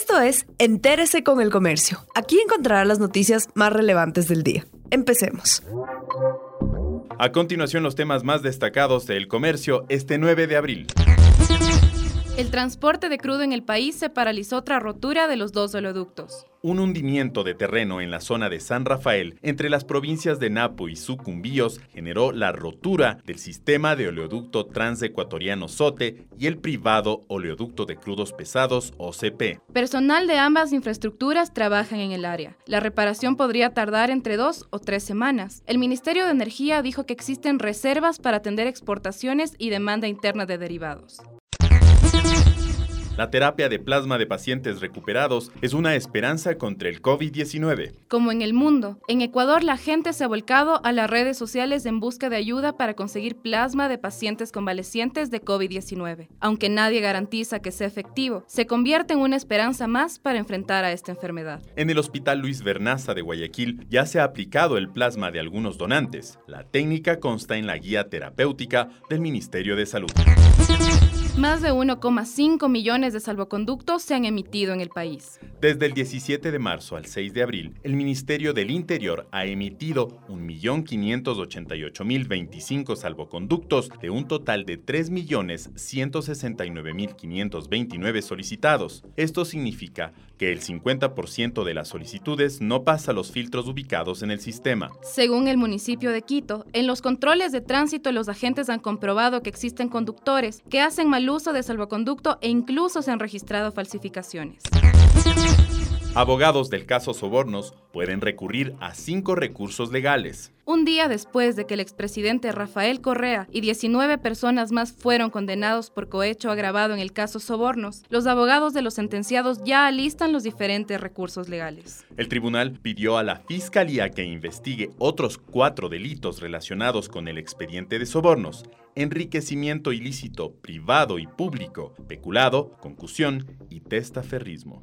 Esto es Entérese con el Comercio. Aquí encontrará las noticias más relevantes del día. Empecemos. A continuación, los temas más destacados del comercio este 9 de abril. El transporte de crudo en el país se paralizó tras rotura de los dos oleoductos. Un hundimiento de terreno en la zona de San Rafael, entre las provincias de Napo y Sucumbíos, generó la rotura del sistema de oleoducto transecuatoriano SOTE y el privado oleoducto de crudos pesados OCP. Personal de ambas infraestructuras trabajan en el área. La reparación podría tardar entre dos o tres semanas. El Ministerio de Energía dijo que existen reservas para atender exportaciones y demanda interna de derivados. La terapia de plasma de pacientes recuperados es una esperanza contra el COVID-19. Como en el mundo, en Ecuador la gente se ha volcado a las redes sociales en busca de ayuda para conseguir plasma de pacientes convalecientes de COVID-19. Aunque nadie garantiza que sea efectivo, se convierte en una esperanza más para enfrentar a esta enfermedad. En el Hospital Luis Bernaza de Guayaquil ya se ha aplicado el plasma de algunos donantes. La técnica consta en la guía terapéutica del Ministerio de Salud. Más de 1,5 millones de salvoconductos se han emitido en el país. Desde el 17 de marzo al 6 de abril, el Ministerio del Interior ha emitido 1.588.025 salvoconductos de un total de 3.169.529 solicitados. Esto significa que el 50% de las solicitudes no pasa los filtros ubicados en el sistema. Según el municipio de Quito, en los controles de tránsito los agentes han comprobado que existen conductores que hacen mal uso de salvoconducto e incluso se han registrado falsificaciones. Abogados del caso Sobornos pueden recurrir a cinco recursos legales. Un día después de que el expresidente Rafael Correa y 19 personas más fueron condenados por cohecho agravado en el caso Sobornos, los abogados de los sentenciados ya alistan los diferentes recursos legales. El tribunal pidió a la Fiscalía que investigue otros cuatro delitos relacionados con el expediente de sobornos, enriquecimiento ilícito privado y público, peculado, concusión y testaferrismo.